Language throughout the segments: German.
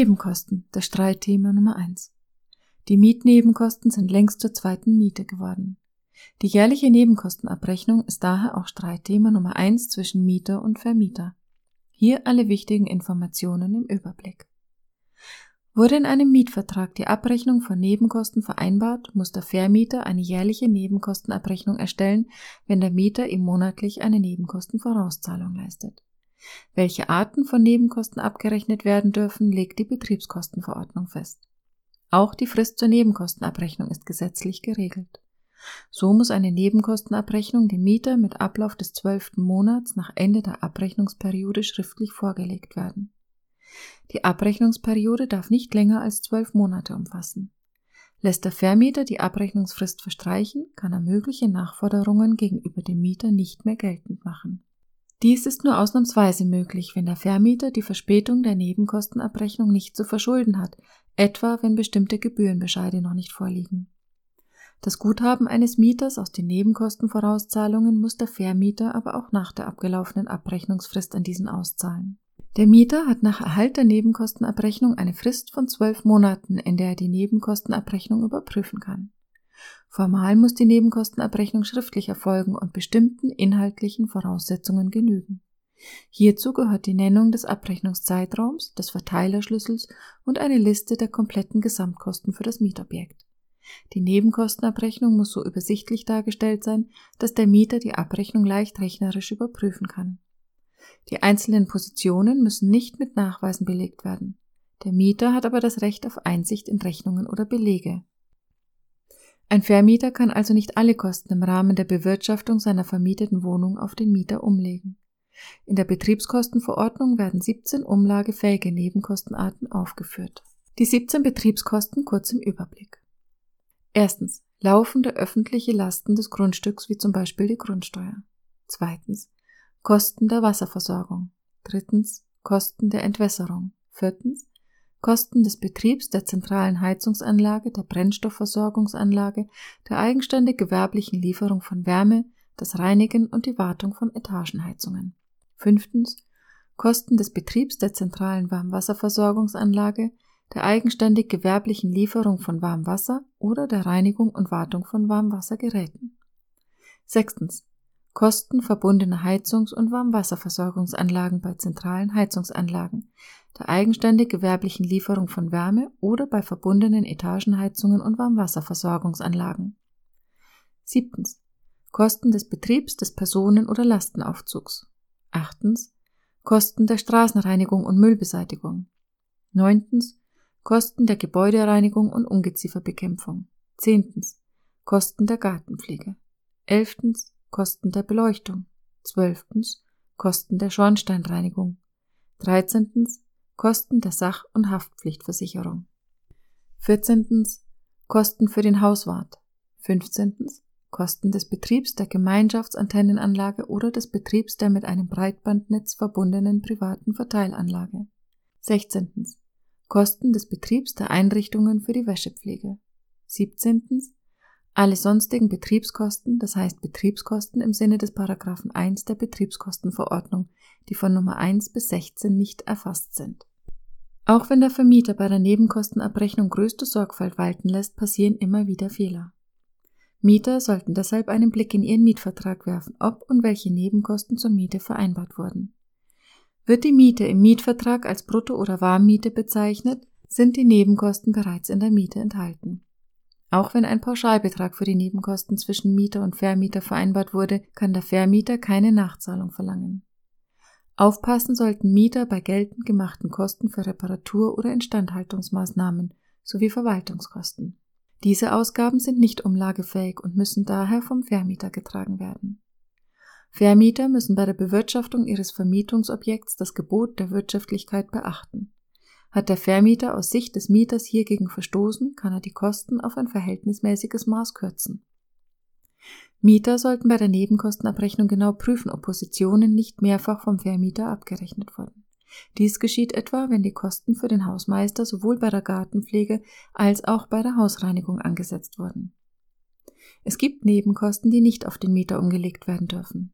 Nebenkosten, das Streitthema Nummer eins. Die Mietnebenkosten sind längst zur zweiten Miete geworden. Die jährliche Nebenkostenabrechnung ist daher auch Streitthema Nummer eins zwischen Mieter und Vermieter. Hier alle wichtigen Informationen im Überblick. Wurde in einem Mietvertrag die Abrechnung von Nebenkosten vereinbart, muss der Vermieter eine jährliche Nebenkostenabrechnung erstellen, wenn der Mieter ihm monatlich eine Nebenkostenvorauszahlung leistet. Welche Arten von Nebenkosten abgerechnet werden dürfen, legt die Betriebskostenverordnung fest. Auch die Frist zur Nebenkostenabrechnung ist gesetzlich geregelt. So muss eine Nebenkostenabrechnung dem Mieter mit Ablauf des zwölften Monats nach Ende der Abrechnungsperiode schriftlich vorgelegt werden. Die Abrechnungsperiode darf nicht länger als zwölf Monate umfassen. Lässt der Vermieter die Abrechnungsfrist verstreichen, kann er mögliche Nachforderungen gegenüber dem Mieter nicht mehr geltend machen. Dies ist nur ausnahmsweise möglich, wenn der Vermieter die Verspätung der Nebenkostenabrechnung nicht zu verschulden hat, etwa wenn bestimmte Gebührenbescheide noch nicht vorliegen. Das Guthaben eines Mieters aus den Nebenkostenvorauszahlungen muss der Vermieter aber auch nach der abgelaufenen Abrechnungsfrist an diesen auszahlen. Der Mieter hat nach Erhalt der Nebenkostenabrechnung eine Frist von zwölf Monaten, in der er die Nebenkostenabrechnung überprüfen kann. Formal muss die Nebenkostenabrechnung schriftlich erfolgen und bestimmten inhaltlichen Voraussetzungen genügen. Hierzu gehört die Nennung des Abrechnungszeitraums, des Verteilerschlüssels und eine Liste der kompletten Gesamtkosten für das Mietobjekt. Die Nebenkostenabrechnung muss so übersichtlich dargestellt sein, dass der Mieter die Abrechnung leicht rechnerisch überprüfen kann. Die einzelnen Positionen müssen nicht mit Nachweisen belegt werden. Der Mieter hat aber das Recht auf Einsicht in Rechnungen oder Belege. Ein Vermieter kann also nicht alle Kosten im Rahmen der Bewirtschaftung seiner vermieteten Wohnung auf den Mieter umlegen. In der Betriebskostenverordnung werden 17 umlagefähige Nebenkostenarten aufgeführt. Die 17 Betriebskosten kurz im Überblick. Erstens. Laufende öffentliche Lasten des Grundstücks wie zum Beispiel die Grundsteuer. Zweitens. Kosten der Wasserversorgung. Drittens. Kosten der Entwässerung. Viertens. Kosten des Betriebs der zentralen Heizungsanlage, der Brennstoffversorgungsanlage, der eigenständig gewerblichen Lieferung von Wärme, das Reinigen und die Wartung von Etagenheizungen. Fünftens. Kosten des Betriebs der zentralen Warmwasserversorgungsanlage, der eigenständig gewerblichen Lieferung von Warmwasser oder der Reinigung und Wartung von Warmwassergeräten. Sechstens. Kosten verbundener Heizungs- und Warmwasserversorgungsanlagen bei zentralen Heizungsanlagen, der eigenständig gewerblichen Lieferung von Wärme oder bei verbundenen Etagenheizungen und Warmwasserversorgungsanlagen. Siebtens. Kosten des Betriebs des Personen- oder Lastenaufzugs. Achtens. Kosten der Straßenreinigung und Müllbeseitigung. Neuntens. Kosten der Gebäudereinigung und Ungezieferbekämpfung. Zehntens. Kosten der Gartenpflege. Elftens. Kosten der Beleuchtung. Zwölftens. Kosten der Schornsteinreinigung. Dreizehntens. Kosten der Sach- und Haftpflichtversicherung. 14. Kosten für den Hauswart. 15. Kosten des Betriebs der Gemeinschaftsantennenanlage oder des Betriebs der mit einem Breitbandnetz verbundenen privaten Verteilanlage. 16. Kosten des Betriebs der Einrichtungen für die Wäschepflege. 17. Alle sonstigen Betriebskosten, das heißt Betriebskosten im Sinne des Paragraphen 1 der Betriebskostenverordnung, die von Nummer 1 bis 16 nicht erfasst sind. Auch wenn der Vermieter bei der Nebenkostenabrechnung größte Sorgfalt walten lässt, passieren immer wieder Fehler. Mieter sollten deshalb einen Blick in ihren Mietvertrag werfen, ob und welche Nebenkosten zur Miete vereinbart wurden. Wird die Miete im Mietvertrag als Brutto- oder Warmmiete bezeichnet, sind die Nebenkosten bereits in der Miete enthalten. Auch wenn ein Pauschalbetrag für die Nebenkosten zwischen Mieter und Vermieter vereinbart wurde, kann der Vermieter keine Nachzahlung verlangen. Aufpassen sollten Mieter bei geltend gemachten Kosten für Reparatur- oder Instandhaltungsmaßnahmen sowie Verwaltungskosten. Diese Ausgaben sind nicht umlagefähig und müssen daher vom Vermieter getragen werden. Vermieter müssen bei der Bewirtschaftung ihres Vermietungsobjekts das Gebot der Wirtschaftlichkeit beachten. Hat der Vermieter aus Sicht des Mieters hiergegen verstoßen, kann er die Kosten auf ein verhältnismäßiges Maß kürzen. Mieter sollten bei der Nebenkostenabrechnung genau prüfen, ob Positionen nicht mehrfach vom Vermieter abgerechnet wurden. Dies geschieht etwa, wenn die Kosten für den Hausmeister sowohl bei der Gartenpflege als auch bei der Hausreinigung angesetzt wurden. Es gibt Nebenkosten, die nicht auf den Mieter umgelegt werden dürfen.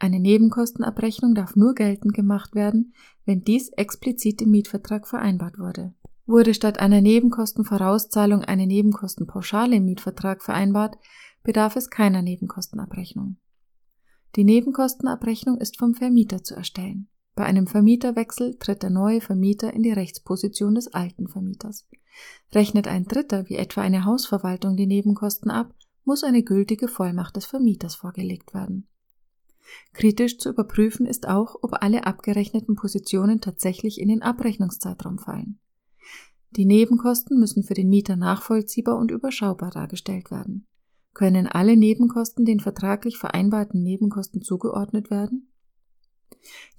Eine Nebenkostenabrechnung darf nur geltend gemacht werden, wenn dies explizit im Mietvertrag vereinbart wurde. Wurde statt einer Nebenkostenvorauszahlung eine Nebenkostenpauschale im Mietvertrag vereinbart, bedarf es keiner Nebenkostenabrechnung. Die Nebenkostenabrechnung ist vom Vermieter zu erstellen. Bei einem Vermieterwechsel tritt der neue Vermieter in die Rechtsposition des alten Vermieters. Rechnet ein Dritter, wie etwa eine Hausverwaltung, die Nebenkosten ab, muss eine gültige Vollmacht des Vermieters vorgelegt werden. Kritisch zu überprüfen ist auch, ob alle abgerechneten Positionen tatsächlich in den Abrechnungszeitraum fallen. Die Nebenkosten müssen für den Mieter nachvollziehbar und überschaubar dargestellt werden. Können alle Nebenkosten den vertraglich vereinbarten Nebenkosten zugeordnet werden?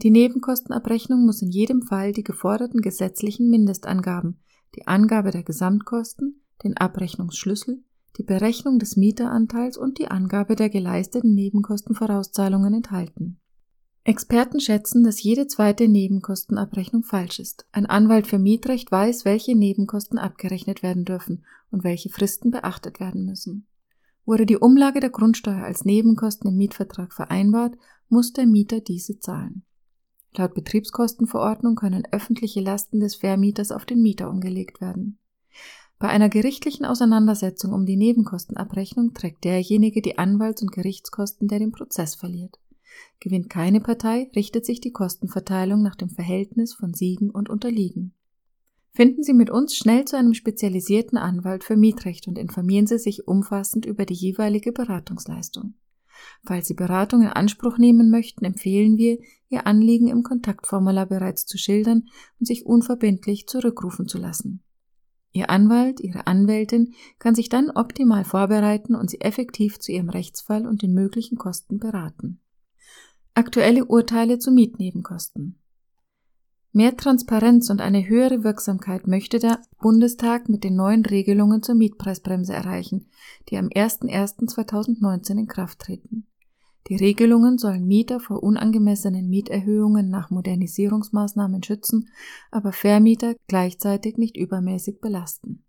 Die Nebenkostenabrechnung muss in jedem Fall die geforderten gesetzlichen Mindestangaben, die Angabe der Gesamtkosten, den Abrechnungsschlüssel, die Berechnung des Mieteranteils und die Angabe der geleisteten Nebenkostenvorauszahlungen enthalten. Experten schätzen, dass jede zweite Nebenkostenabrechnung falsch ist. Ein Anwalt für Mietrecht weiß, welche Nebenkosten abgerechnet werden dürfen und welche Fristen beachtet werden müssen. Wurde die Umlage der Grundsteuer als Nebenkosten im Mietvertrag vereinbart, muss der Mieter diese zahlen. Laut Betriebskostenverordnung können öffentliche Lasten des Vermieters auf den Mieter umgelegt werden. Bei einer gerichtlichen Auseinandersetzung um die Nebenkostenabrechnung trägt derjenige die Anwalts- und Gerichtskosten, der den Prozess verliert. Gewinnt keine Partei, richtet sich die Kostenverteilung nach dem Verhältnis von Siegen und Unterliegen. Finden Sie mit uns schnell zu einem spezialisierten Anwalt für Mietrecht und informieren Sie sich umfassend über die jeweilige Beratungsleistung. Falls Sie Beratung in Anspruch nehmen möchten, empfehlen wir, Ihr Anliegen im Kontaktformular bereits zu schildern und sich unverbindlich zurückrufen zu lassen. Ihr Anwalt, Ihre Anwältin kann sich dann optimal vorbereiten und Sie effektiv zu Ihrem Rechtsfall und den möglichen Kosten beraten. Aktuelle Urteile zu Mietnebenkosten. Mehr Transparenz und eine höhere Wirksamkeit möchte der Bundestag mit den neuen Regelungen zur Mietpreisbremse erreichen, die am 01.01.2019 in Kraft treten. Die Regelungen sollen Mieter vor unangemessenen Mieterhöhungen nach Modernisierungsmaßnahmen schützen, aber Vermieter gleichzeitig nicht übermäßig belasten.